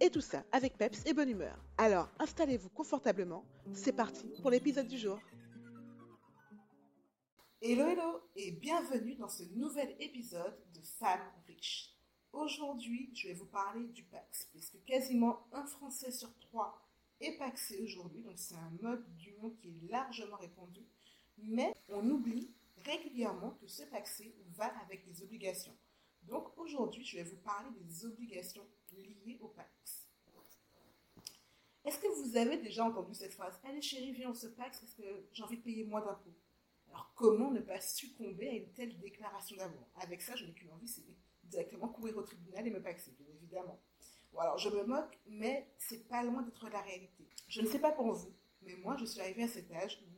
Et tout ça avec peps et bonne humeur. Alors installez-vous confortablement, c'est parti pour l'épisode du jour. Hello hello et bienvenue dans ce nouvel épisode de Femmes riches. Aujourd'hui, je vais vous parler du Pax, puisque quasiment un Français sur trois est paxé aujourd'hui, donc c'est un mode d'union qui est largement répandu mais on oublie régulièrement que ce paxé va avec des obligations. Donc aujourd'hui, je vais vous parler des obligations liées au Pax. Est-ce que vous avez déjà entendu cette phrase Allez chérie, viens, on se Pax parce que j'ai envie de payer moins d'impôts. Alors comment ne pas succomber à une telle déclaration d'amour? Avec ça, je n'ai qu'une envie, c'est directement courir au tribunal et me paxer, bien évidemment. Bon, alors je me moque, mais c'est pas loin d'être la réalité. Je ne sais pas pour vous, mais moi, je suis arrivée à cet âge où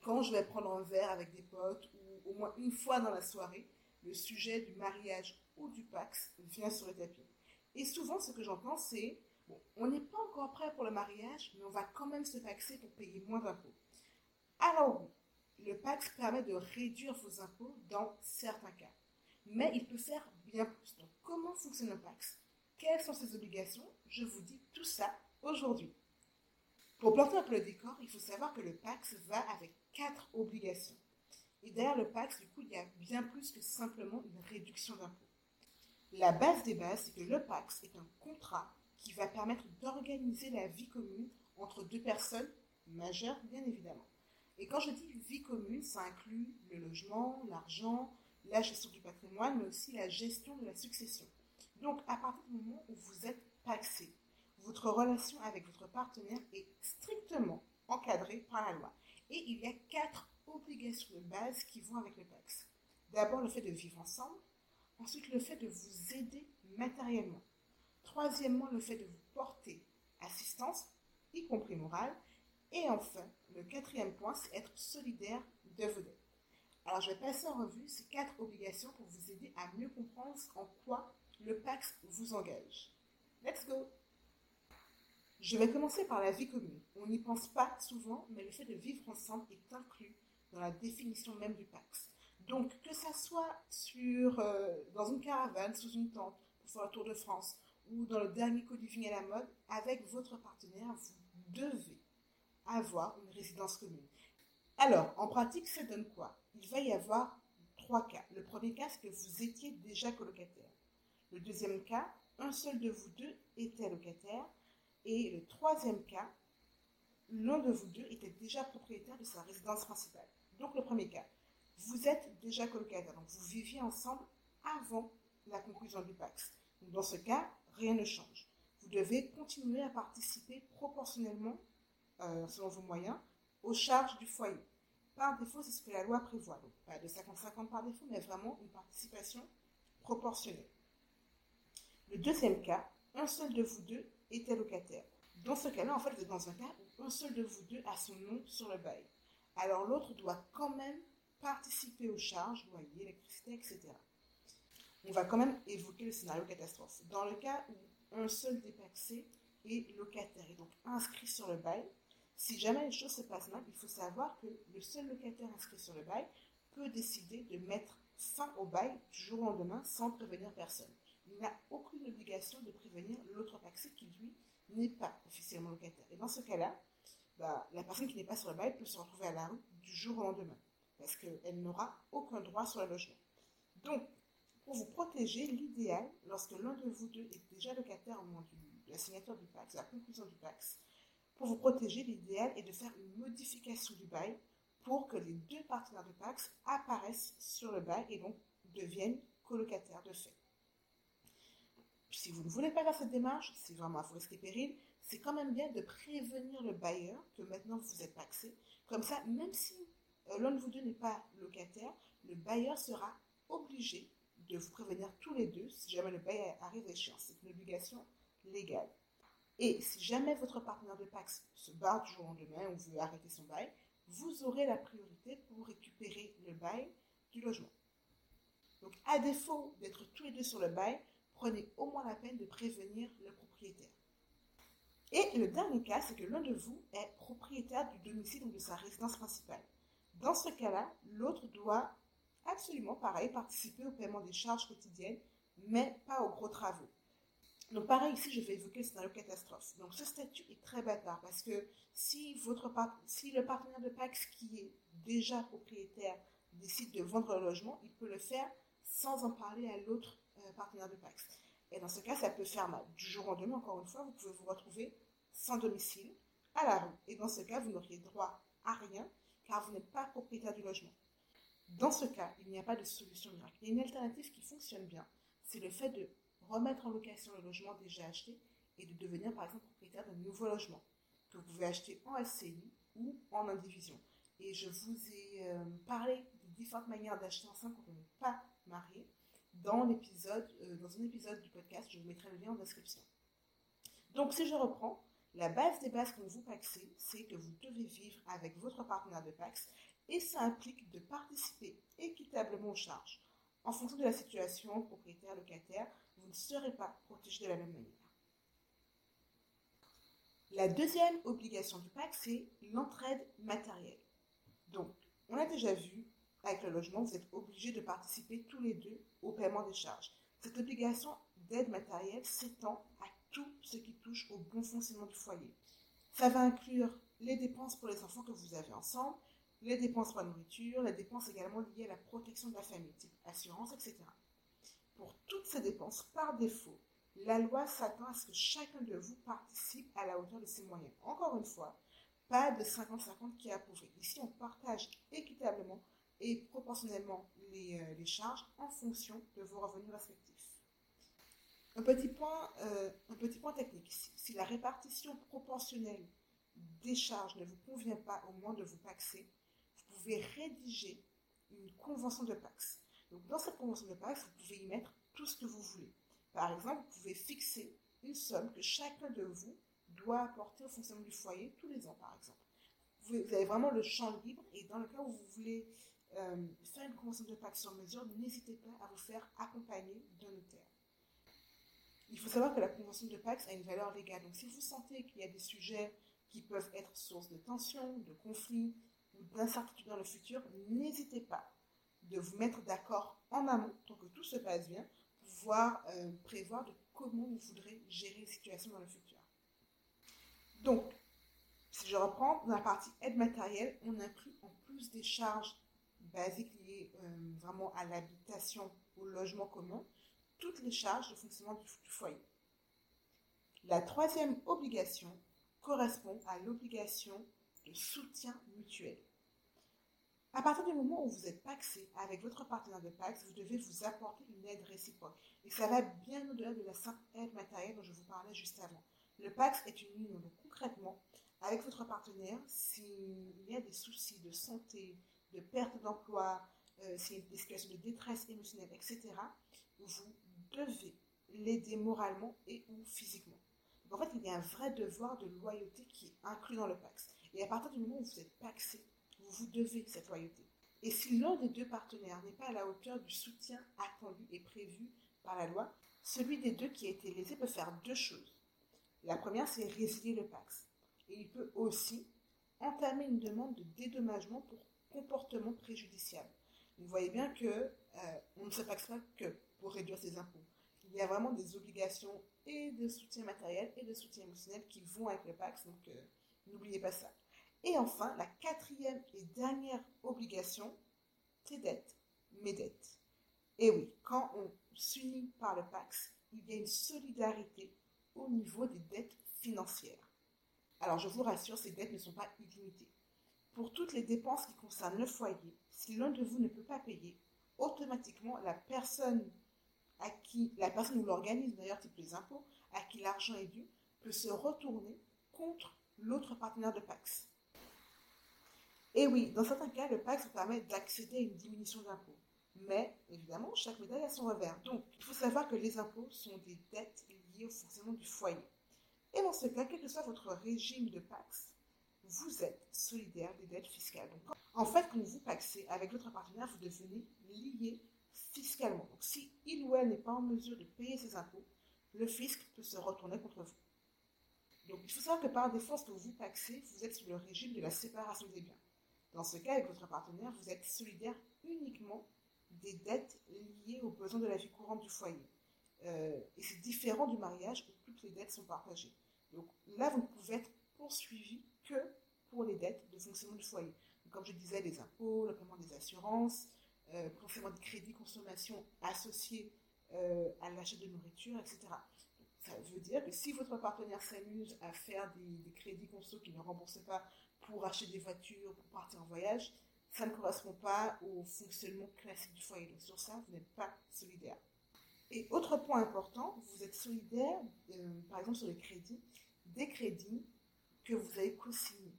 quand je vais prendre un verre avec des potes ou au moins une fois dans la soirée, le sujet du mariage ou du Pax vient sur le tapis. Et souvent, ce que j'entends, c'est bon, on n'est pas encore prêt pour le mariage, mais on va quand même se paxer pour payer moins d'impôts. Alors le Pax permet de réduire vos impôts dans certains cas, mais il peut faire bien plus. Donc, comment fonctionne le Pax? Quelles sont ses obligations? Je vous dis tout ça aujourd'hui. Pour planter un peu le décor, il faut savoir que le Pax va avec quatre obligations. Et derrière le Pax, du coup, il y a bien plus que simplement une réduction d'impôts. La base des bases, c'est que le Pax est un contrat qui va permettre d'organiser la vie commune entre deux personnes majeures, bien évidemment. Et quand je dis vie commune, ça inclut le logement, l'argent, la gestion du patrimoine, mais aussi la gestion de la succession. Donc, à partir du moment où vous êtes paxé, votre relation avec votre partenaire est strictement encadrée par la loi. Et il y a quatre obligations de base qui vont avec le PAX. D'abord, le fait de vivre ensemble. Ensuite, le fait de vous aider matériellement. Troisièmement, le fait de vous porter assistance, y compris morale. Et enfin, le quatrième point, c'est être solidaire de vos dettes. Alors, je vais passer en revue ces quatre obligations pour vous aider à mieux comprendre en quoi le PAX vous engage. Let's go! Je vais commencer par la vie commune. On n'y pense pas souvent, mais le fait de vivre ensemble est inclus dans la définition même du Pax. Donc, que ça soit euh, dans une caravane, sous une tente, pour faire le tour de France, ou dans le dernier co-living à la mode, avec votre partenaire, vous devez avoir une résidence commune. Alors, en pratique, ça donne quoi? Il va y avoir trois cas. Le premier cas, c'est que vous étiez déjà colocataire. Le deuxième cas, un seul de vous deux était locataire. Et le troisième cas, l'un de vous deux était déjà propriétaire de sa résidence principale. Donc le premier cas, vous êtes déjà colocataire, donc vous viviez ensemble avant la conclusion du Pax. dans ce cas, rien ne change. Vous devez continuer à participer proportionnellement, euh, selon vos moyens, aux charges du foyer. Par défaut, c'est ce que la loi prévoit. Donc pas de 50-50 par défaut, mais vraiment une participation proportionnelle. Le deuxième cas, un seul de vous deux était locataire. Dans ce cas-là, en fait, vous êtes dans un cas où un seul de vous deux a son nom sur le bail. Alors l'autre doit quand même participer aux charges, loyer, électricité, etc. On va quand même évoquer le scénario catastrophe. Dans le cas où un seul dépaxé est locataire et donc inscrit sur le bail, si jamais les choses se passent mal, il faut savoir que le seul locataire inscrit sur le bail peut décider de mettre fin au bail du jour au lendemain sans prévenir personne il n'a aucune obligation de prévenir l'autre taxi qui, lui, n'est pas officiellement locataire. Et dans ce cas-là, bah, la personne qui n'est pas sur le bail peut se retrouver à la rue du jour au lendemain, parce qu'elle n'aura aucun droit sur le logement. Donc, pour vous protéger, l'idéal, lorsque l'un de vous deux est déjà locataire au moment de la signature du PAX, la conclusion du PAX, pour vous protéger, l'idéal est de faire une modification du bail pour que les deux partenaires de PAX apparaissent sur le bail et donc deviennent colocataires de fait si vous ne voulez pas faire cette démarche, si vraiment vous risquez péril, c'est quand même bien de prévenir le bailleur que maintenant vous êtes paxé. Comme ça, même si l'un de vous deux n'est pas locataire, le bailleur sera obligé de vous prévenir tous les deux si jamais le bail arrive à échéance. C'est une obligation légale. Et si jamais votre partenaire de Pax se barre du jour au lendemain ou veut arrêter son bail, vous aurez la priorité pour récupérer le bail du logement. Donc, à défaut d'être tous les deux sur le bail, prenez au moins la peine de prévenir le propriétaire. Et le dernier cas, c'est que l'un de vous est propriétaire du domicile ou de sa résidence principale. Dans ce cas-là, l'autre doit absolument, pareil, participer au paiement des charges quotidiennes, mais pas aux gros travaux. Donc pareil, ici, je vais évoquer le scénario catastrophe. Donc ce statut est très bâtard parce que si, votre si le partenaire de Pax qui est déjà propriétaire décide de vendre le logement, il peut le faire sans en parler à l'autre euh, partenaire de Pax. Et dans ce cas, ça peut faire mal. Du jour au lendemain, encore une fois, vous pouvez vous retrouver sans domicile, à la rue. Et dans ce cas, vous n'auriez droit à rien car vous n'êtes pas propriétaire du logement. Dans ce cas, il n'y a pas de solution miracle. Il y a une alternative qui fonctionne bien. C'est le fait de remettre en location le logement déjà acheté et de devenir par exemple propriétaire d'un nouveau logement que vous pouvez acheter en SCI ou en indivision. Et je vous ai euh, parlé de différentes manières d'acheter ensemble quand on n'est pas marié dans euh, dans un épisode du podcast. Je vous mettrai le lien en description. Donc si je reprends, la base des bases quand vous paxez, c'est que vous devez vivre avec votre partenaire de Pax et ça implique de participer équitablement aux charges. En fonction de la situation, propriétaire, locataire, vous ne serez pas protégé de la même manière. La deuxième obligation du PAC, c'est l'entraide matérielle. Donc, on a déjà vu, avec le logement, vous êtes obligés de participer tous les deux au paiement des charges. Cette obligation d'aide matérielle s'étend à tout ce qui touche au bon fonctionnement du foyer. Ça va inclure les dépenses pour les enfants que vous avez ensemble, les dépenses pour la nourriture, les dépenses également liées à la protection de la famille, type assurance, etc. Pour toutes ces dépenses, par défaut, la loi s'attend à ce que chacun de vous participe à la hauteur de ses moyens. Encore une fois, pas de 50-50 qui est approuvé. Ici, on partage équitablement et proportionnellement les, euh, charges en fonction de vos revenus respectifs. Un petit point, euh, un petit point technique ici. Si la répartition proportionnelle des charges ne vous convient pas au moins de vous paxer, vous pouvez rédiger une convention de Pax. Donc, dans cette convention de Pax, vous pouvez y mettre tout ce que vous voulez. Par exemple, vous pouvez fixer une somme que chacun de vous doit apporter au fonctionnement du foyer tous les ans, par exemple. Vous, avez vraiment le champ libre et dans le cas où vous voulez euh, faire une convention de Pax sur mesure, n'hésitez pas à vous faire accompagner d'un notaire. Il faut savoir que la convention de Pax a une valeur légale. Donc, si vous sentez qu'il y a des sujets qui peuvent être source de tension, de conflit, d'incertitude dans le futur, n'hésitez pas de vous mettre d'accord en amont, pour que tout se passe bien, pour pouvoir euh, prévoir de comment vous voudrez gérer les situations dans le futur. Donc, si je reprends, dans la partie aide matérielle, on inclut en plus des charges basiques liées euh, vraiment à l'habitation, au logement commun, toutes les charges de fonctionnement du foyer. La troisième obligation correspond à l'obligation de soutien mutuel. À partir du moment où vous êtes paxé avec votre partenaire de Pax, vous devez vous apporter une aide réciproque. Et ça va bien au-delà de la simple aide matérielle dont je vous parlais juste avant. Le Pax est une union. Donc concrètement, avec votre partenaire, s'il y a des soucis de santé, de perte d'emploi, euh, s'il y a des situations de détresse émotionnelle, etc., vous devez l'aider moralement et ou physiquement. En fait, il y a un vrai devoir de loyauté qui est inclus dans le Pax. Et à partir du moment où vous êtes paxé, vous devez cette loyauté. Et si l'un des deux partenaires n'est pas à la hauteur du soutien attendu et prévu par la loi, celui des deux qui a été lésé peut faire deux choses. La première, c'est résilier le Pax. Et il peut aussi entamer une demande de dédommagement pour comportement préjudiciable. Vous voyez bien que euh, on ne se paxe que pour réduire ses impôts. Il y a vraiment des obligations et de soutien matériel et de soutien émotionnel qui vont avec le Pax, donc euh, n'oubliez pas ça. Et enfin, la quatrième et dernière obligation, c'est d'être mes dettes. Et oui, quand on s'unit par le Pax, il y a une solidarité au niveau des dettes financières. Alors je vous rassure, ces dettes ne sont pas illimitées. Pour toutes les dépenses qui concernent le foyer, si l'un de vous ne peut pas payer, automatiquement la personne à qui, la personne ou l'organisme d'ailleurs, type les impôts, à qui l'argent est dû, peut se retourner contre l'autre partenaire de Pax. Et oui, dans certains cas, le PAX permet d'accéder à une diminution d'impôts. Mais, évidemment, chaque médaille a son revers. Donc, il faut savoir que les impôts sont des dettes liées au fonctionnement du foyer. Et dans ce cas, quel que soit votre régime de Pax, vous êtes solidaire des dettes fiscales. en fait, quand vous paxez avec votre partenaire, vous devenez lié fiscalement. Donc, si il ou elle n'est pas en mesure de payer ses impôts, le fisc peut se retourner contre vous. Donc, il faut savoir que par défaut, lorsque vous paxez, vous êtes sous le régime de la séparation des biens. Dans ce cas, avec votre partenaire, vous êtes solidaire uniquement des dettes liées aux besoins de la vie courante du foyer. Euh, et c'est différent du mariage où toutes les dettes sont partagées. Donc là, vous ne pouvez être poursuivi que pour les dettes de fonctionnement du foyer. comme je disais, les impôts, le paiement des assurances, euh, le de crédit consommation associé euh, à l'achat de nourriture, etc. ça veut dire que si votre partenaire s'amuse à faire des, crédits conso qui ne remboursent pas pour acheter des voitures, pour partir en voyage, ça ne correspond pas au fonctionnement classique du foyer. Sur ça, vous n'êtes pas solidaire. Et autre point important, vous êtes solidaire, euh, par exemple sur les crédits, des crédits que vous avez co-signés.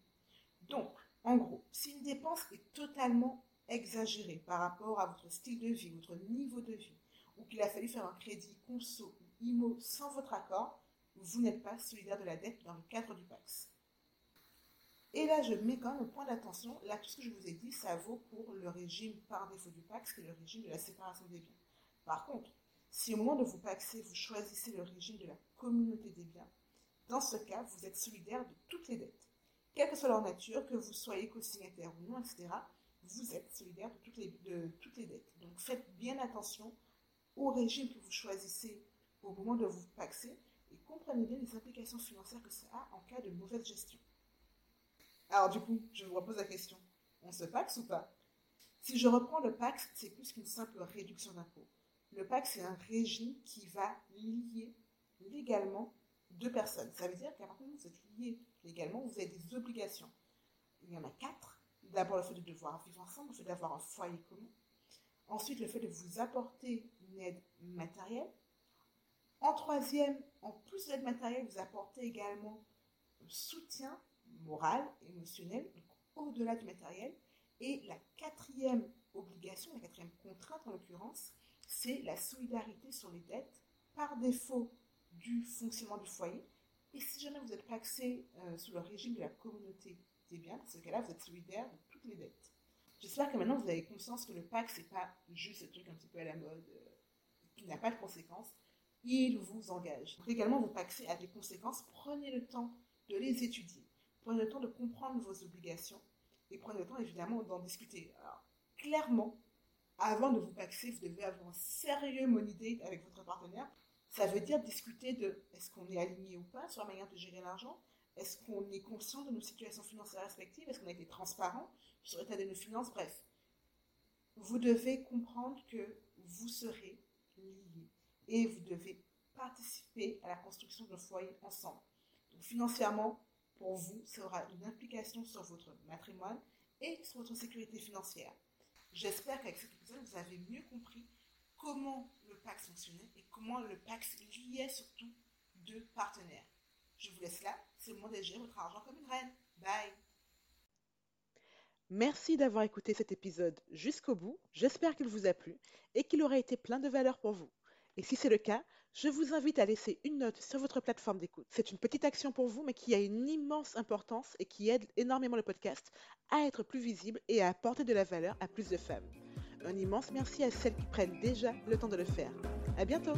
Donc, en gros, si une dépense est totalement exagérée par rapport à votre style de vie, votre niveau de vie, ou qu'il a fallu faire un crédit conso ou IMO sans votre accord, vous n'êtes pas solidaire de la dette dans le cadre du PAX. Et là, je mets quand même un point d'attention. Là, tout ce que je vous ai dit, ça vaut pour le régime par défaut du PAX, qui est le régime de la séparation des biens. Par contre, si au moment de vous paxer, vous choisissez le régime de la communauté des biens, dans ce cas, vous êtes solidaire de toutes les dettes. Quelle que soit leur nature, que vous soyez co-signataire ou non, etc., vous êtes solidaire de toutes, les, de toutes les dettes. Donc faites bien attention au régime que vous choisissez au moment de vous paxer et comprenez bien les implications financières que ça a en cas de mauvaise gestion. Alors du coup, je vous repose la question, on se paxe ou pas? Si je reprends le pax, c'est plus qu'une simple réduction d'impôt. Le pax, c'est un régime qui va lier légalement deux personnes. Ça veut dire qu'à partir du moment où vous êtes liés légalement, vous avez des obligations. Il y en a quatre. D'abord, le fait de devoir vivre ensemble, le fait d'avoir un foyer commun. Ensuite, le fait de vous apporter une aide matérielle. En troisième, en plus de l'aide matérielle, vous apportez également un soutien moral, émotionnel, au-delà du matériel. Et la quatrième obligation, la quatrième contrainte en l'occurrence, c'est la solidarité sur les dettes par défaut du fonctionnement du foyer. Et si jamais vous êtes paxé euh, sous le régime de la communauté des biens, dans ce cas-là, vous êtes solidaire de toutes les dettes. J'espère que maintenant vous avez conscience que le PAC, n'est pas juste un truc un petit peu à la mode, euh, qui n'a pas de conséquences. Il vous engage. Donc également, vous paxez à des conséquences. Prenez le temps de les étudier. Prenez le temps de comprendre vos obligations. Et prenez le temps, évidemment, d'en discuter. Alors, clairement, avant de vous paxer, vous devez avoir un sérieux money avec votre partenaire. Ça veut dire discuter de est-ce qu'on est aligné ou pas sur la manière de gérer l'argent Est-ce qu'on est conscient de nos situations financières respectives? Est-ce qu'on a été transparent sur l'état de nos finances? Bref, vous devez comprendre que vous serez liés et vous devez participer à la construction de foyer ensemble. Donc financièrement, pour vous, ça aura une implication sur votre matrimoine et sur votre sécurité financière. J'espère qu'avec cet épisode, vous avez mieux compris comment le PAX fonctionnait et comment le PAX liait surtout deux partenaires. Je vous laisse là, c'est le moment de gérer votre argent comme une reine. Bye Merci d'avoir écouté cet épisode jusqu'au bout. J'espère qu'il vous a plu et qu'il aura été plein de valeur pour vous. Et si c'est le cas, je vous invite à laisser une note sur votre plateforme d'écoute. C'est une petite action pour vous, mais qui a une immense importance et qui aide énormément le podcast à être plus visible et à apporter de la valeur à plus de femmes. Un immense merci à celles qui prennent déjà le temps de le faire. À bientôt!